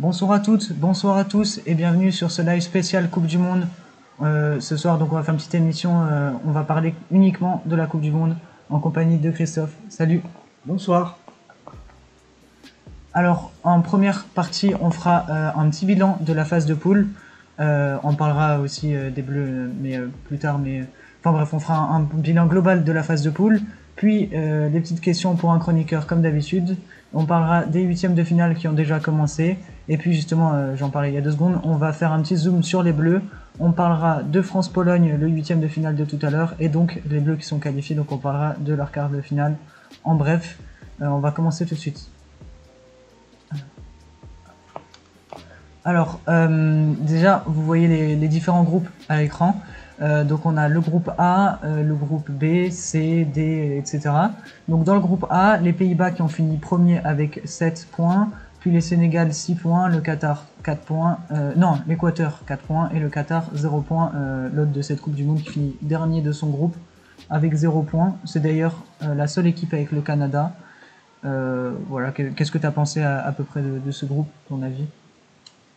Bonsoir à toutes, bonsoir à tous et bienvenue sur ce live spécial Coupe du Monde. Euh, ce soir, donc, on va faire une petite émission. euh, on va parler uniquement de la Coupe du Monde en compagnie de Christophe. Salut. Bonsoir. Alors, en première partie, on fera euh, un petit bilan de la phase de poule. On parlera aussi des Bleus, mais plus tard. Mais enfin bref, on fera un, un bilan global de la phase de poule. Puis des petites questions pour un chroniqueur comme d'habitude. On parlera des huitièmes de finale qui ont déjà commencé. Et puis justement, euh, j'en parlais il y a deux secondes, on va faire un petit zoom sur les Bleus. On parlera de France-Pologne, le huitième de finale de tout à l'heure, et donc les Bleus qui sont qualifiés. Donc on parlera de leur quart de finale. En bref, euh, on va commencer tout de suite. Alors, euh, déjà, vous voyez les, les différents groupes à l'écran. Euh, donc, on a le groupe A, euh, le groupe B, C, D, etc. Donc, dans le groupe A, les Pays-Bas qui ont fini premier avec 7 points, puis les Sénégal 6 points, le Qatar 4 points, euh, non, l'Équateur 4 points et le Qatar 0 points, l'autre de cette Coupe du Monde qui finit dernier de son groupe avec 0 points. C'est d'ailleurs la seule équipe avec le Canada. Voilà, que- qu'est-ce que tu as pensé à, peu près de ce groupe, ton avis?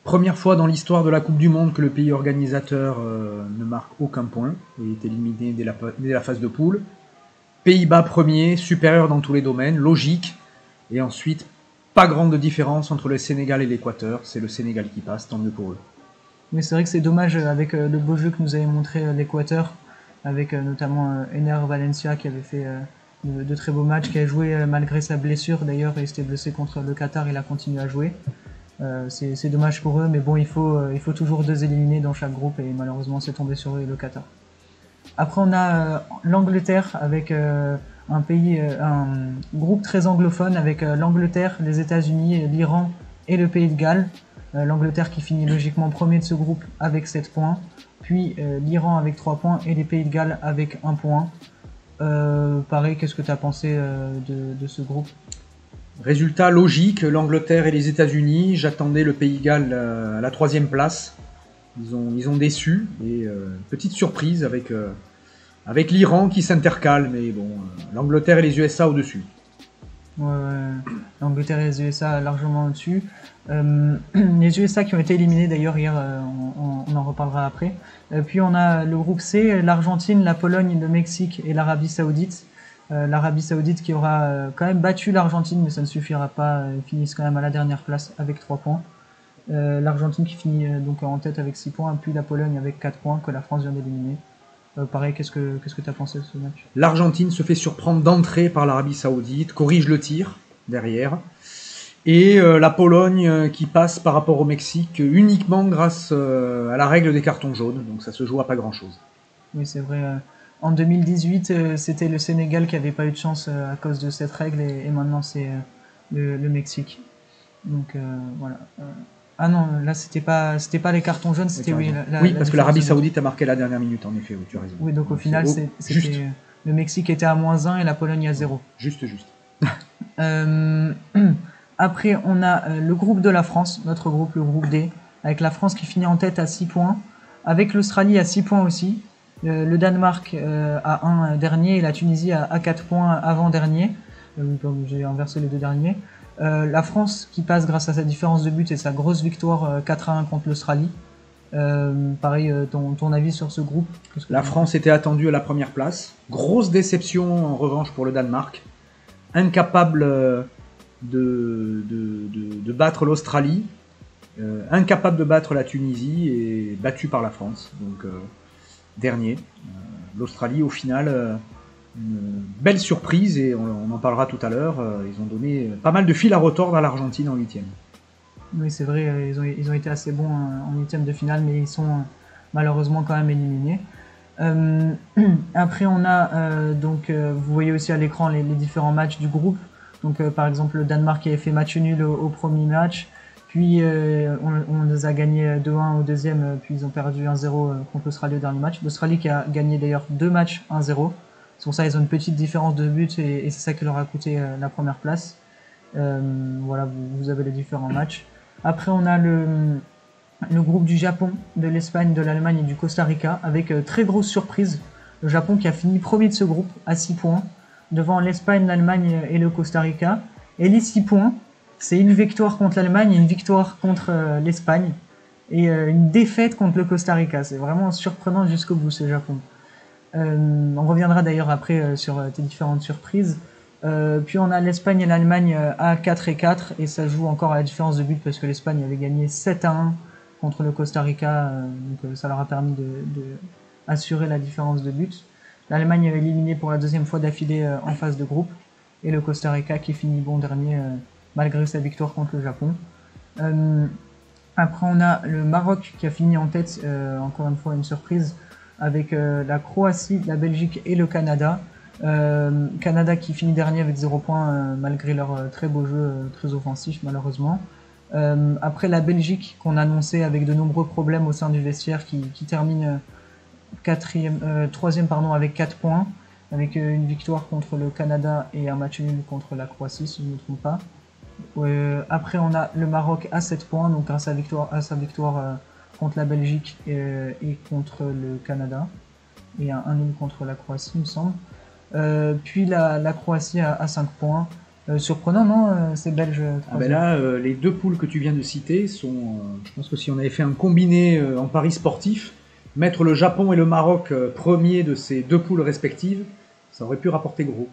Première fois dans l'histoire de la Coupe du Monde que le pays organisateur euh, ne marque aucun point et est éliminé dès la, dès la phase de poule. Pays-Bas premier, supérieur dans tous les domaines, logique. Et ensuite, pas grande différence entre le Sénégal et l'Équateur. C'est le Sénégal qui passe, tant mieux pour eux. Mais c'est vrai que c'est dommage euh, avec euh, le beau jeu que nous avait montré l'Équateur, avec notamment Ener Valencia qui avait fait de, très beaux matchs, qui a joué malgré sa blessure d'ailleurs, et s'était blessé contre le Qatar, il a continué à jouer. Euh, c'est dommage pour eux, mais bon, il faut, euh, il faut toujours deux éliminés dans chaque groupe, et malheureusement c'est tombé sur eux le Qatar. Après on a euh, l'Angleterre avec un pays, un groupe très anglophone avec l'Angleterre, les États-Unis, l'Iran et le Pays de Galles. L'Angleterre qui finit logiquement premier de ce groupe avec 7 points, puis l'Iran avec 3 points et les Pays de Galles avec 1 point. Pareil, qu'est-ce que tu as pensé de ce groupe? Résultat logique, l'Angleterre et les États-Unis. J'attendais le Pays Galles euh, à la troisième place. Ils ont, ils ont déçu. Et euh, petite surprise avec, euh, avec l'Iran qui s'intercale. Mais bon, l'Angleterre et les USA au-dessus. Ouais. L'Angleterre et les USA largement au-dessus. Les USA qui ont été éliminés d'ailleurs hier, on, en reparlera après. Puis on a le groupe C, l'Argentine, la Pologne, le Mexique et l'Arabie Saoudite. Euh, L'Arabie Saoudite qui aura euh, quand même battu l'Argentine, mais ça ne suffira pas. euh, Ils finissent quand même à la dernière place avec 3 points. L'Argentine qui finit donc en tête avec 6 points, puis la Pologne avec 4 points que la France vient d'éliminer. Euh, pareil, qu'est-ce que qu'est-ce que tu as pensé de ce match? L'Argentine se fait surprendre d'entrée par l'Arabie Saoudite, corrige le tir derrière. Et euh, la Pologne euh, qui passe par rapport au Mexique uniquement grâce à la règle des cartons jaunes. Donc ça se joue à pas grand-chose. Oui, c'est vrai. En 2018, euh, c'était le Sénégal qui avait pas eu de chance euh, à cause de cette règle et, et maintenant c'est euh, le, le Mexique. Donc voilà. Ah non, là c'était pas c'était pas les cartons jaunes, c'était oui. la- oui, la parce que l'Arabie. Saoudite a marqué la dernière minute, en effet, oui, tu as raison. Oui, donc au final c'est- le Mexique était à moins 1 et la Pologne à 0. juste, juste. Euh, après, on a le groupe de la France, notre groupe, le groupe D, avec la France qui finit en tête à 6 points, avec l'Australie à 6 points aussi, le, le Danemark euh, à 1 dernier et la Tunisie à, à 4 points avant-dernier. Euh, J'ai inversé les deux derniers. Euh, la France qui passe grâce à sa différence de but et sa grosse victoire euh, 4 à 1 contre l'Australie. Euh, pareil, euh, ton, avis sur ce groupe? La France était attendue à la première place. Grosse déception en revanche pour le Danemark. Incapable euh, de, de, de- de battre l'Australie. Euh, incapable de battre la Tunisie et battu par la France. Donc euh, dernier. Euh, L'Australie au final, euh, une belle surprise et on, en parlera tout à l'heure. euh, ils ont donné pas mal de fil à retordre à l'Argentine en huitième. Oui, c'est vrai, ils ont, ils ont été assez bons en huitième de finale, mais ils sont malheureusement quand même éliminés. Après, on a donc, vous voyez aussi à l'écran les, différents matchs du groupe. Donc, par exemple, le Danemark qui avait fait match nul au premier match, puis euh, on, les a gagnés 2-1 au deuxième, euh, puis ils ont perdu 1-0 euh, contre l'Australie au dernier match. L'Australie qui a gagné d'ailleurs deux matchs 1-0. C'est pour ça qu'ils ont une petite différence de but et, c'est ça qui leur a coûté la première place. Voilà, vous, avez les différents matchs. Après, on a le, le groupe du Japon, de l'Espagne, de l'Allemagne et du Costa Rica, avec très grosse surprise. Le Japon qui a fini premier de ce groupe à 6 points, devant l'Espagne, l'Allemagne et le Costa Rica. Et les 6 points, c'est une victoire contre l'Allemagne, une victoire contre l'Espagne et une défaite contre le Costa Rica. C'est vraiment surprenant jusqu'au bout ce Japon. on reviendra d'ailleurs après sur tes différentes surprises. puis on a l'Espagne et l'Allemagne à 4 et 4 et ça joue encore à la différence de but parce que l'Espagne avait gagné 7 à 1 contre le Costa Rica, donc ça leur a permis de, la différence de but. L'Allemagne est éliminée pour la deuxième fois d'affilée euh, en phase de groupe. Et le Costa Rica qui finit bon dernier euh, malgré sa victoire contre le Japon. Euh, après, on a le Maroc qui a fini en tête, encore une fois une surprise, avec la Croatie, la Belgique et le Canada. Canada qui finit dernier avec 0 points malgré leur très beau jeu, très offensif malheureusement. après la Belgique qu'on annonçait avec de nombreux problèmes au sein du vestiaire qui, termine quatrième, euh, troisième avec 4 points, avec euh, une victoire contre le Canada et un match nul contre la Croatie, si je ne me trompe pas. Euh, après, on a le Maroc à 7 points, donc à sa victoire, à sa victoire contre la Belgique et, contre le Canada, et un, nul contre la Croatie, il me semble. puis la, Croatie à, 5 points. surprenant, non C'est belge. Ah ben là, les deux poules que tu viens de citer sont. je pense que si on avait fait un combiné en paris sportif, mettre le Japon et le Maroc euh, premiers de ces deux poules respectives, ça aurait pu rapporter gros.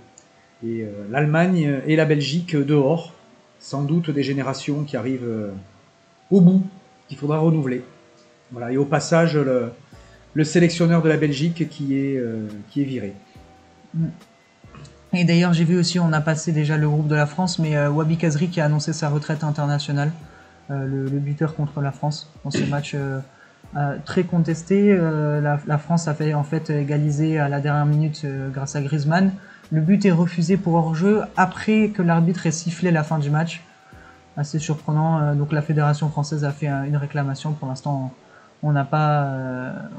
Et euh, l'Allemagne et la Belgique dehors, sans doute des générations qui arrivent euh, au bout, qu'il faudra renouveler. Voilà. Et au passage, le, sélectionneur de la Belgique qui est, qui est viré. Et d'ailleurs, j'ai vu aussi, on a passé déjà le groupe de la France, mais Wabi Kazri qui a annoncé sa retraite internationale, le, buteur contre la France dans ce match euh, très contesté. Euh, la, France a fait en fait égaliser à la dernière minute euh, grâce à Griezmann. Le but est refusé pour hors-jeu après que l'arbitre ait sifflé la fin du match. Assez surprenant. donc la fédération française a fait une réclamation. Pour l'instant, on n'a pas,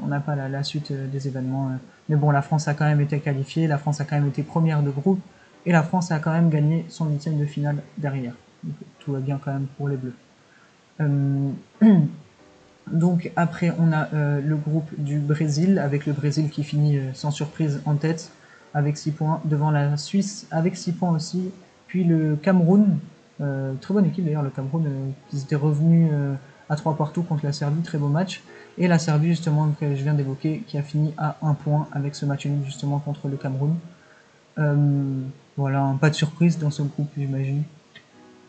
on n'a pas la, suite des événements. Mais bon, la France a quand même été qualifiée. La France a quand même été première de groupe et la France a quand même gagné son huitième de finale derrière. tout va bien quand même pour les Bleus. Donc après, on a euh, le groupe du Brésil, avec le Brésil qui finit euh, sans surprise en tête, avec 6 points, devant la Suisse avec 6 points aussi, puis le Cameroun, euh, très bonne équipe d'ailleurs, le Cameroun, qui était revenu à 3 partout contre la Serbie, très beau match, et la Serbie justement que je viens d'évoquer, qui a fini à 1 point avec ce match nul justement contre le Cameroun. voilà, pas de surprise dans ce groupe, j'imagine.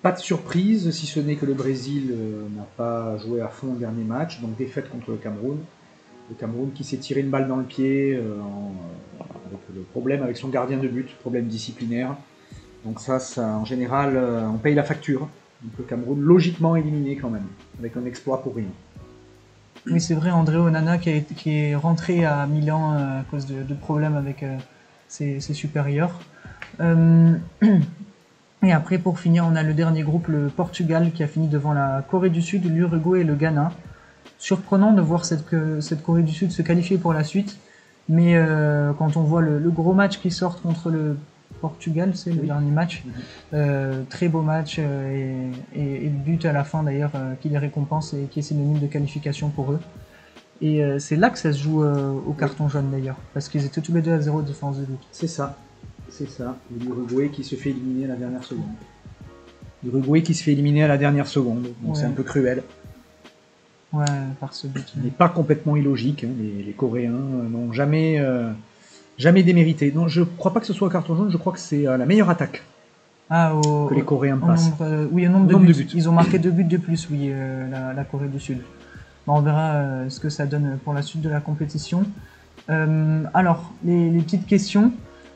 Pas de surprise, si ce n'est que le Brésil euh, n'a pas joué à fond le dernier match, donc défaite contre le Cameroun. Le Cameroun qui s'est tiré une balle dans le pied euh, euh, le problème avec son gardien de but, problème disciplinaire. Donc ça, ça en général, on paye la facture. Donc le Cameroun logiquement éliminé quand même, avec un exploit pour rien. Oui, c'est vrai, André Onana qui, est rentré à Milan à cause de, problèmes avec ses, ses, supérieurs. Et après, pour finir, on a le dernier groupe, le Portugal, qui a fini devant la Corée du Sud, l'Uruguay et le Ghana. Surprenant de voir cette Corée du Sud se qualifier pour la suite. Mais euh, quand on voit le, gros match qui sort contre le Portugal, c'est le dernier match. Euh, très beau match euh, et, et, le but à la fin d'ailleurs qui les récompense et qui est synonyme de qualification pour eux. Et c'est là que ça se joue au carton jaune d'ailleurs, parce qu'ils étaient tous les deux à zéro défense de but. C'est ça. C'est ça, l'Uruguay qui se fait éliminer à la dernière seconde. L'Uruguay qui se fait éliminer à la dernière seconde, donc c'est un peu cruel. Ouais, par ce but. Mais pas complètement illogique. Hein. Les, Coréens euh, n'ont jamais, euh, jamais démérité. Non, je crois pas que ce soit un carton jaune, je crois que c'est euh, la meilleure attaque ah, que les Coréens passent. oui, au nombre, de, buts. Ils ont marqué deux buts de plus, oui, la, Corée du Sud. on verra ce que ça donne pour la suite de la compétition. alors, les, petites questions.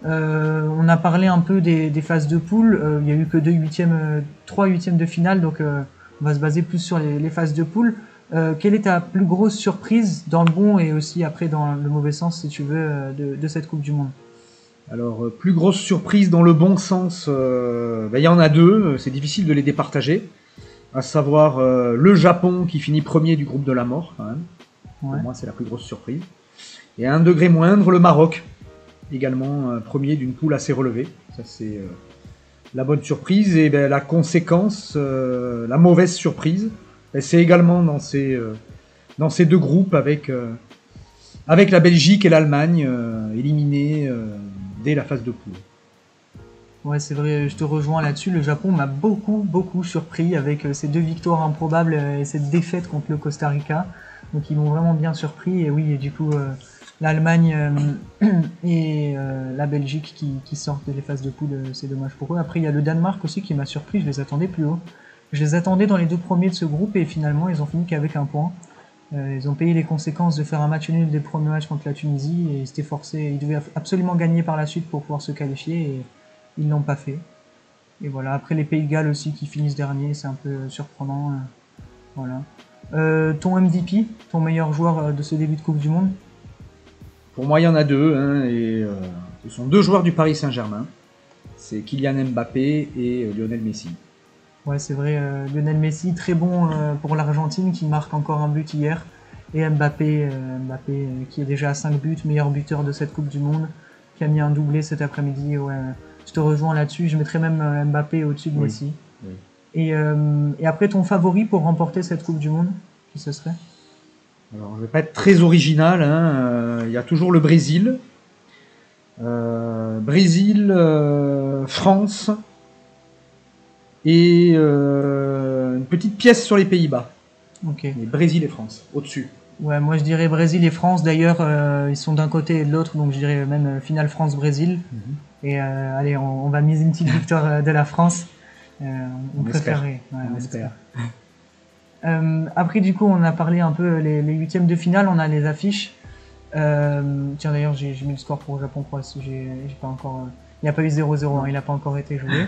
Euh, on a parlé un peu des, phases de poule. Euh, il y a eu que deux huitièmes, euh, trois huitièmes de finale, donc on va se baser plus sur les, phases de poule. Quelle est ta plus grosse surprise dans le bon et aussi après dans le mauvais sens, si tu veux, de, cette Coupe du Monde? Alors, plus grosse surprise dans le bon sens, ben, il y en a deux. C'est difficile de les départager. À savoir le Japon qui finit premier du groupe de la mort, quand même. Pour moi, c'est la plus grosse surprise. Et à un degré moindre, le Maroc également euh, premier d'une poule assez relevée. Ça, c'est euh, la bonne surprise. Et ben, la conséquence, euh, la mauvaise surprise, c'est également dans ces, dans ces deux groupes avec, avec la Belgique et l'Allemagne éliminés dès la phase de poule. Ouais, c'est vrai, je te rejoins là-dessus. Le Japon m'a beaucoup, beaucoup surpris avec ces deux victoires improbables et cette défaite contre le Costa Rica. Donc ils m'ont vraiment bien surpris. Et oui, du coup, l'Allemagne et la Belgique qui, qui, sortent des phases de poule, c'est dommage pour eux. Après, il y a le Danemark aussi qui m'a surpris. Je les attendais plus haut. Je les attendais dans les deux premiers de ce groupe et finalement ils ont fini qu'avec un point. Euh, ils ont payé les conséquences de faire un match nul des premiers matchs contre la Tunisie et ils s'étaient forcés, ils devaient absolument gagner par la suite pour pouvoir se qualifier et ils l'ont pas fait. Et voilà, après les Pays de Galles aussi qui finissent dernier, c'est un peu surprenant. Euh, voilà. Euh, ton MVP, ton meilleur joueur de ce début de Coupe du Monde? Pour moi, il y en a deux, hein, et ce sont deux joueurs du Paris Saint-Germain. C'est Kylian Mbappé et Lionel Messi. Ouais, c'est vrai. Euh, Lionel Messi, très bon euh, pour l'Argentine, qui marque encore un but hier. Et Mbappé, euh, Mbappé qui est déjà à 5 buts, meilleur buteur de cette Coupe du Monde, qui a mis un doublé cet après-midi. Ouais, je te rejoins là-dessus. Je mettrais même Mbappé au-dessus de Messi. Et, et, après, ton favori pour remporter cette Coupe du Monde, qui ce serait? Alors, je vais pas être très original. Hein. Il y a toujours le Brésil. Brésil, France, et euh, une petite pièce sur les Pays-Bas. Ok. Brésil et France, au-dessus. Ouais, moi je dirais Brésil et France. D'ailleurs, euh, ils sont d'un côté et de l'autre, donc je dirais même euh, finale France-Brésil. Mhm. Et allez, on, va miser une petite victoire de la France. on, préférerait. on, espère. après, du coup, on a parlé un peu les, huitièmes de finale. On a les affiches. tiens, d'ailleurs, j'ai mis le score pour Japon-Croatie. J'ai pas encore. il n'y a pas eu 0-0. Hein, il n'a pas encore été joué.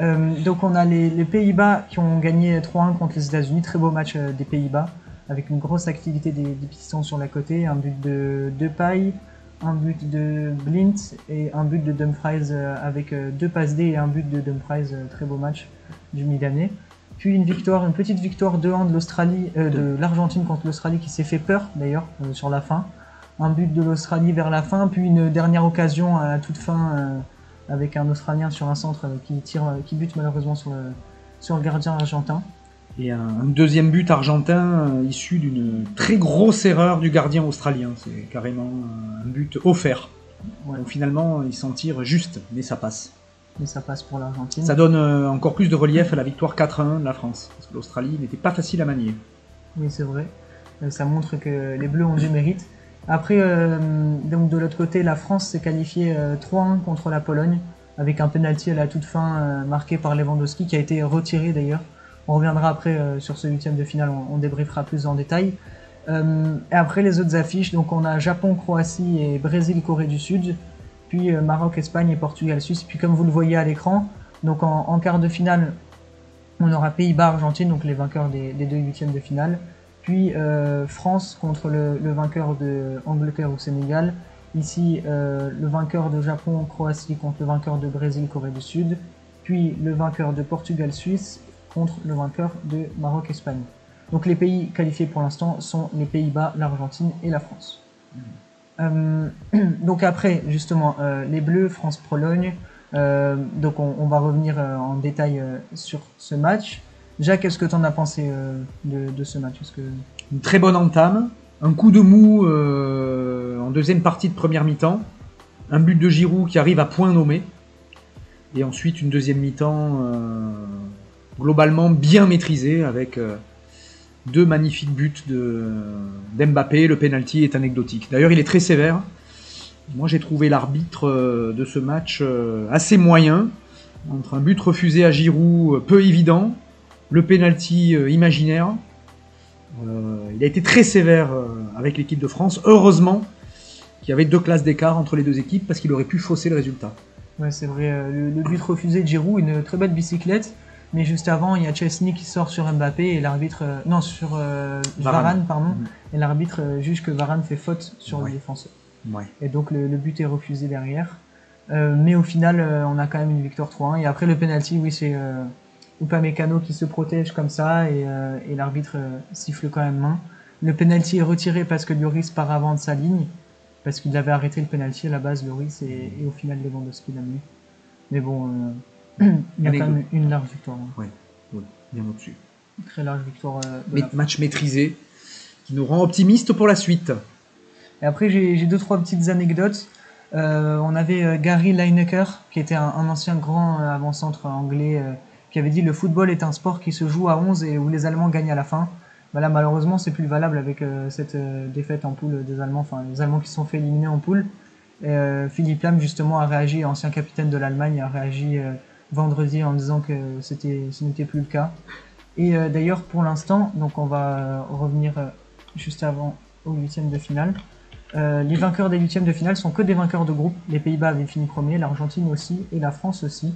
Euh, donc on a les, Pays-Bas qui ont gagné 3-1 contre les États-Unis, très beau match euh, des Pays-Bas, avec une grosse activité des, Pistons sur la côté, un but de Depay, un but de Blint et un but de Dumfries euh, avec deux passes D et un but de Dumfries, très beau match du Milanais. Puis une victoire, une petite victoire 2-1 de l'Australie, de l'Argentine contre l'Australie qui s'est fait peur d'ailleurs sur la fin. Un but de l'Australie vers la fin, puis une dernière occasion à toute fin avec un Australien sur un centre qui tire, qui bute malheureusement sur le, sur le gardien argentin. Et un, deuxième but argentin euh, issu d'une très grosse erreur du gardien australien. C'est carrément un but offert. Donc finalement, il s'en tire juste, mais ça passe. Mais ça passe pour l'Argentine. Ça donne euh, encore plus de relief à la victoire 4-1 de la France. Parce que l'Australie n'était pas facile à manier. Oui, c'est vrai. Euh, ça montre que les Bleus ont du mérite. Après, euh, donc de l'autre côté, la France s'est qualifiée 3-1 euh, contre la Pologne avec un penalty à la toute fin euh, marqué par Lewandowski qui a été retiré d'ailleurs. On reviendra après sur ce huitième de finale, on, débriefera plus en détail. et après les autres affiches, donc on a Japon, Croatie et Brésil, Corée du Sud, puis Maroc, Espagne et Portugal, Suisse. Puis comme vous le voyez à l'écran, donc en, quart de finale, on aura Pays-Bas, Argentine, donc les vainqueurs des, des deux huitièmes de finale. Puis euh, France contre le, vainqueur de Angleterre ou Sénégal. Ici, euh, le vainqueur de Japon, Croatie contre le vainqueur de Brésil, Corée du Sud. Puis le vainqueur de Portugal, Suisse contre le vainqueur de Maroc, Espagne. Donc les pays qualifiés pour l'instant sont les Pays-Bas, l'Argentine et la France. Euh, donc après, justement, les Bleus, France-Pologne. donc on, va revenir en détail sur ce match. Jacques, qu'est-ce que tu en as pensé euh, de, ce match? Une très bonne entame, un coup de mou euh, en deuxième partie de première mi-temps, un but de Giroud qui arrive à point nommé, et ensuite une deuxième mi-temps euh, globalement bien maîtrisée avec deux magnifiques buts de d'Mbappé. Le penalty est anecdotique. D'ailleurs, il est très sévère. Moi, j'ai trouvé l'arbitre de ce match assez moyen entre un but refusé à Giroud peu évident le penalty euh, imaginaire. Euh, il a été très sévère euh, avec l'équipe de France. Heureusement qu'il y avait deux classes d'écart entre les deux équipes parce qu'il aurait pu fausser le résultat. Ouais, c'est vrai. Le, but refusé de Giroud, une très belle bicyclette. Mais juste avant, il y a Chesney qui sort sur Mbappé et l'arbitre. non, sur Varane. pardon. Mhm. Et l'arbitre juge que Varane fait faute sur le défenseur. Ouais. Et donc le, but est refusé derrière. mais au final, on a quand même une victoire 3-1. Et après le penalty, oui, c'est ou pas Mécano qui se protège comme ça et, euh, et l'arbitre euh, siffle quand même main. Le penalty est retiré parce que Lloris part avant de sa ligne, parce qu'il avait arrêté le penalty à la base, Lloris, et, et au final Lewandowski l'a mis. Mais bon, euh, il y a quand même une large victoire. Hein. Oui, ouais, bien au-dessus. Très large victoire. de match maîtrisé, qui nous rend optimistes pour la suite. Et après, j'ai deux, trois petites anecdotes. On avait Gary Lineker, qui était un, un ancien grand avant-centre anglais, qui avait dit le football est un sport qui se joue à 11 et où les Allemands gagnent à la fin. Bah là, malheureusement, c'est plus valable avec euh, cette euh, défaite en poule des Allemands, enfin les Allemands qui se sont fait éliminer en poule. Euh, Philippe Lam, justement, a réagi, ancien capitaine de l'Allemagne, a réagi vendredi en disant que c'était, ce n'était plus le cas. Et d'ailleurs, pour l'instant, donc on va revenir juste avant au huitième de finale. Les vainqueurs des huitièmes de finale sont que des vainqueurs de groupe. Les Pays-Bas avaient fini premier, l'Argentine aussi et la France aussi.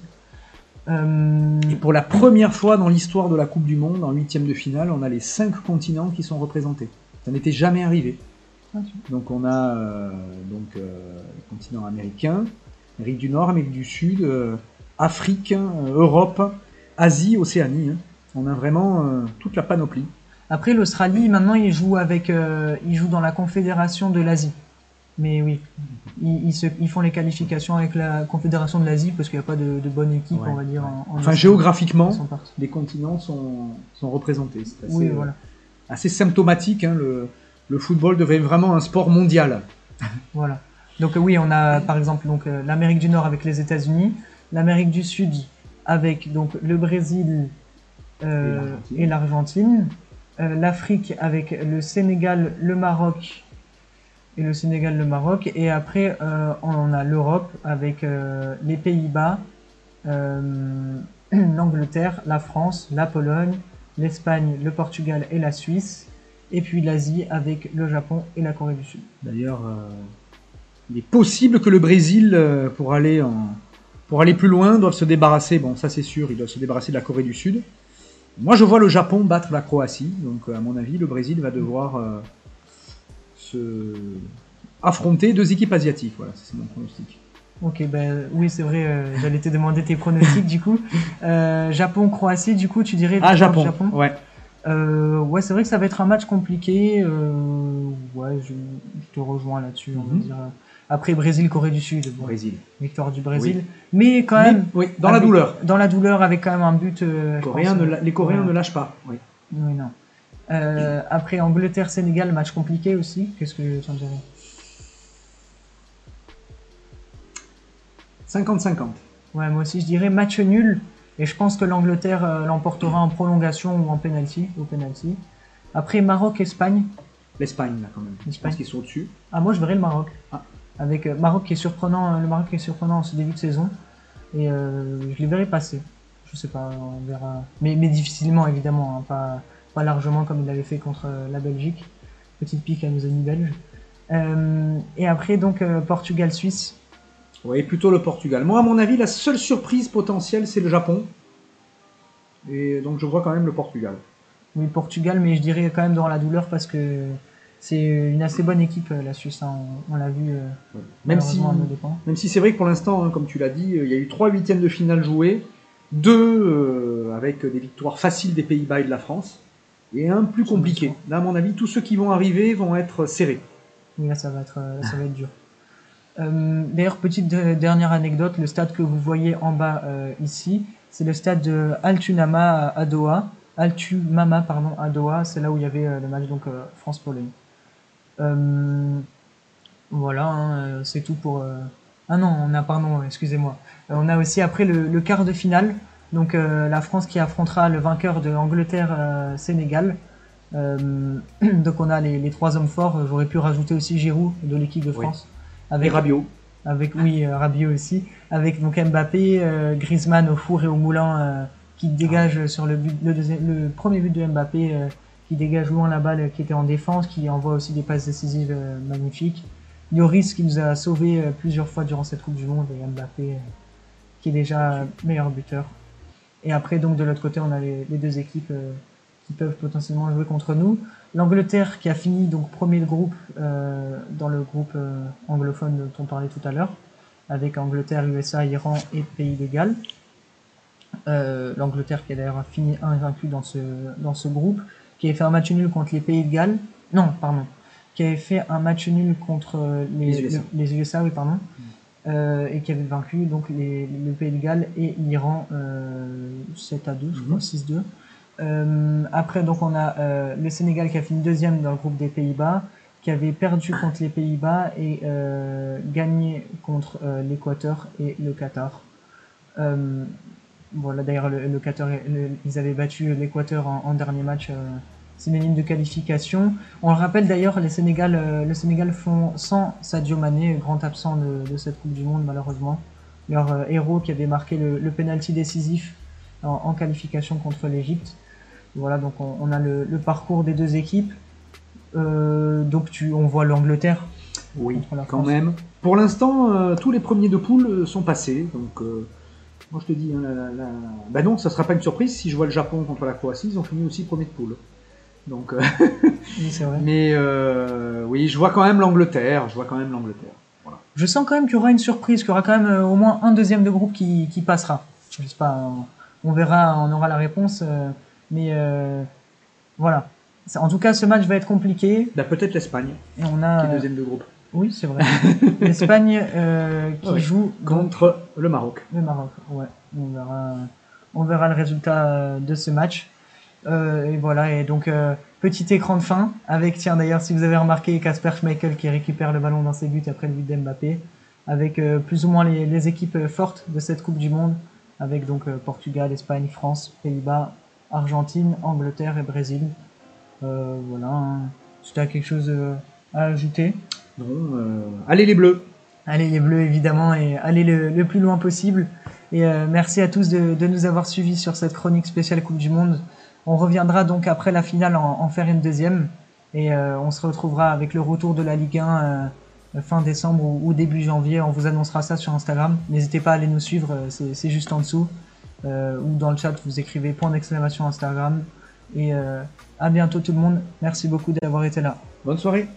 Euh, Et pour la première fois dans l'histoire de la Coupe du Monde, en huitième de finale, on a les cinq continents qui sont représentés. Ça n'était jamais arrivé. Ah, Donc on a euh, donc euh, le continent américain, Amérique du Nord, Amérique du Sud, euh, Afrique, Europe, Asie, Océanie. hein. On a vraiment toute la panoplie. Après, l'Australie, maintenant, ils jouent avec, ils jouent dans la Confédération de l'Asie. Mais oui, ils, ils, se, ils font les qualifications avec la Confédération de l'Asie parce qu'il n'y a pas de, de bonne équipe, Ouais, on va dire. ouais. En, en Enfin géographiquement, les continents sont, sont représentés. C'est assez, Oui, euh, voilà. assez symptomatique. hein, le, le football devient vraiment un sport mondial. Voilà. Donc euh, oui, on a par exemple donc euh, l'Amérique du Nord avec les États-Unis, l'Amérique du Sud avec donc le Brésil euh, Et l'Argentine, euh, l'Afrique avec le Sénégal, le Maroc et le Sénégal, le Maroc, et après euh, on a l'Europe avec euh, les Pays-Bas, euh, l'Angleterre, la France, la Pologne, l'Espagne, le Portugal et la Suisse, et puis l'Asie avec le Japon et la Corée du Sud. D'ailleurs, il est possible que le Brésil, pour aller pour aller plus loin, doive se débarrasser. Bon, ça c'est sûr, il doit se débarrasser de la Corée du Sud. Moi, je vois le Japon battre la Croatie. Donc, à mon avis, le Brésil va devoir se affronter deux équipes asiatiques. Voilà, c'est mon pronostic. Ok, ben oui, c'est vrai, euh, j'allais te demander tes pronostics du coup. Euh, Japon-Croatie, du coup, tu dirais Ah, Japon. du Ouais. Euh, ouais, c'est vrai que ça va être un match compliqué. Euh, ouais, je, je te rejoins là-dessus, on va Mhm. dire. Après, Brésil-Corée du Sud, bon, Brésil. victoire du Brésil. Mais quand même, Mais, oui, dans la douleur. Dans la douleur, avec quand même un but. euh, Les Coréens, pense, ne, la- les Coréens voilà. ne lâchent pas. Oui. Oui, non. Euh, après, Angleterre-Sénégal, match compliqué aussi. Qu'est-ce que tu en dirais? 50-50. Ouais, moi aussi je dirais match nul. Et je pense que l'Angleterre euh, l'emportera en prolongation ou en penalty, au penalty. Après Maroc-Espagne. L'Espagne, là, quand même. Je L'Espagne. pense qu'ils sont au-dessus. Ah, moi je verrais le Maroc. Ah. Avec euh, Maroc qui est surprenant, le Maroc qui est surprenant en ce début de saison. Et je les verrais passer. Je sais pas, on verra. Mais, mais difficilement évidemment, hein, pas, pas largement comme il l'avait fait contre euh, la Belgique. Petite pique à nos amis belges. Euh, et après donc euh, Portugal-Suisse. Oui, plutôt le Portugal. Moi, à mon avis, la seule surprise potentielle, c'est le Japon. Et donc, je vois quand même le Portugal. Oui, Portugal, mais je dirais quand même dans la douleur parce que c'est une assez bonne équipe, la Suisse. hein. On, on l'a vu. euh, Même si, même si c'est vrai que pour l'instant, hein, comme tu l'as dit, il y a eu trois huitièmes de finale joués, deux avec des victoires faciles des Pays-Bas et de la France, et un plus compliqué. Là, à mon avis, tous ceux qui vont arriver vont être serrés. Oui, là, ça va être, euh, ça va être dur. Euh, D'ailleurs, petite de- dernière anecdote, le stade que vous voyez en bas euh, ici, c'est le stade de Altunama à Doha. Altumama, pardon, à Doha, c'est là où il y avait euh, le match donc France-Pologne. Voilà, hein, c'est tout pour. Ah non, on a pardon, excusez-moi. On a aussi après le, le quart de finale, donc euh, la France qui affrontera le vainqueur de Angleterre-Sénégal. Euh, donc on a les, les trois hommes forts. J'aurais pu rajouter aussi Giroud de l'équipe de Oui. France. Et Avec, Rabiot. avec oui, euh, Rabiot aussi. Avec donc Mbappé, euh, Griezmann au four et au moulin euh, qui dégage sur le but, le, deuxième- le premier but de Mbappé, euh, qui dégage loin la balle euh, qui était en défense, qui envoie aussi des passes décisives euh, magnifiques. Lloris qui nous a sauvés euh, plusieurs fois durant cette Coupe du Monde et Mbappé euh, qui est déjà euh, meilleur buteur. Et après donc de l'autre côté on a les, les deux équipes euh, qui peuvent potentiellement jouer contre nous. L'Angleterre qui a fini donc premier de groupe euh, dans le groupe euh, anglophone dont on parlait tout à l'heure, avec Angleterre, USA, Iran et Pays de Galles. Euh, L'Angleterre qui a d'ailleurs fini invaincu dans ce, dans ce groupe, qui avait fait un match nul contre les Pays de Galles. Non, pardon. Qui avait fait un match nul contre les, Les USA. le- les USA, oui, pardon. Euh, et qui avait vaincu donc les, le Pays de Galles et l'Iran euh, 7 à 2, je crois, Mhm. 6-2. Euh, après, donc, on a euh, le Sénégal qui a fini deuxième dans le groupe des Pays-Bas, qui qui avait perdu contre les Pays-Bas et gagné contre l'Équateur et le Qatar. voilà, d'ailleurs, le, Qatar, ils avaient battu l'Équateur en, dernier match synonyme de qualification. On le rappelle d'ailleurs, les Sénégal, euh, le Sénégal font sans Sadio Mané, grand absent de, cette Coupe du Monde malheureusement. Leur euh, héros qui avait marqué le, le penalty décisif en, qualification contre l'Égypte. Voilà, donc on, a le, parcours des deux équipes. Euh, donc tu, on voit l'Angleterre. Oui, quand même. Pour l'instant, tous les premiers de poule sont passés. Donc, moi je te dis, hein, la, bah non, ça sera pas une surprise si je vois le Japon contre la Croatie. Ils ont fini aussi premier de poule. Donc, euh, Mais euh, oui, je vois quand même l'Angleterre. Je vois quand même l'Angleterre. Je sens quand même qu'il y aura une surprise, qu'il y aura quand même euh, au moins un deuxième de groupe qui, qui passera. Je sais pas, on verra, on aura la réponse. mais voilà. En tout cas, ce match va être compliqué. Bah, peut-être l'Espagne. on a qui est deuxième de groupe. Oui, c'est vrai. L'Espagne qui joue contre le Maroc. Le Maroc, ouais. On verra, on verra le résultat de ce match. Euh, et voilà, et donc euh, petit écran de fin avec, tiens d'ailleurs, si vous avez remarqué, Casper Schmeichel qui récupère le ballon dans ses buts après le but d'Mbappé, avec euh, plus ou moins les, les, équipes fortes de cette Coupe du Monde, avec donc Portugal, Espagne, France, Pays-Bas, Argentine, Angleterre et Brésil. voilà, hein. si tu as quelque chose à ajouter? Non, allez les Bleus Allez les Bleus évidemment et allez le, le plus loin possible. Et merci à tous de, de nous avoir suivis sur cette chronique spéciale Coupe du Monde. On reviendra donc après la finale en, faire une deuxième et euh, on se retrouvera avec le retour de la Ligue 1 euh, fin décembre ou, début janvier. On vous annoncera ça sur Instagram. N'hésitez pas à aller nous suivre, euh, c'est juste en dessous. ou dans le chat, vous écrivez point d'exclamation Instagram. Et à bientôt tout le monde. Merci beaucoup d'avoir été là. Bonne soirée.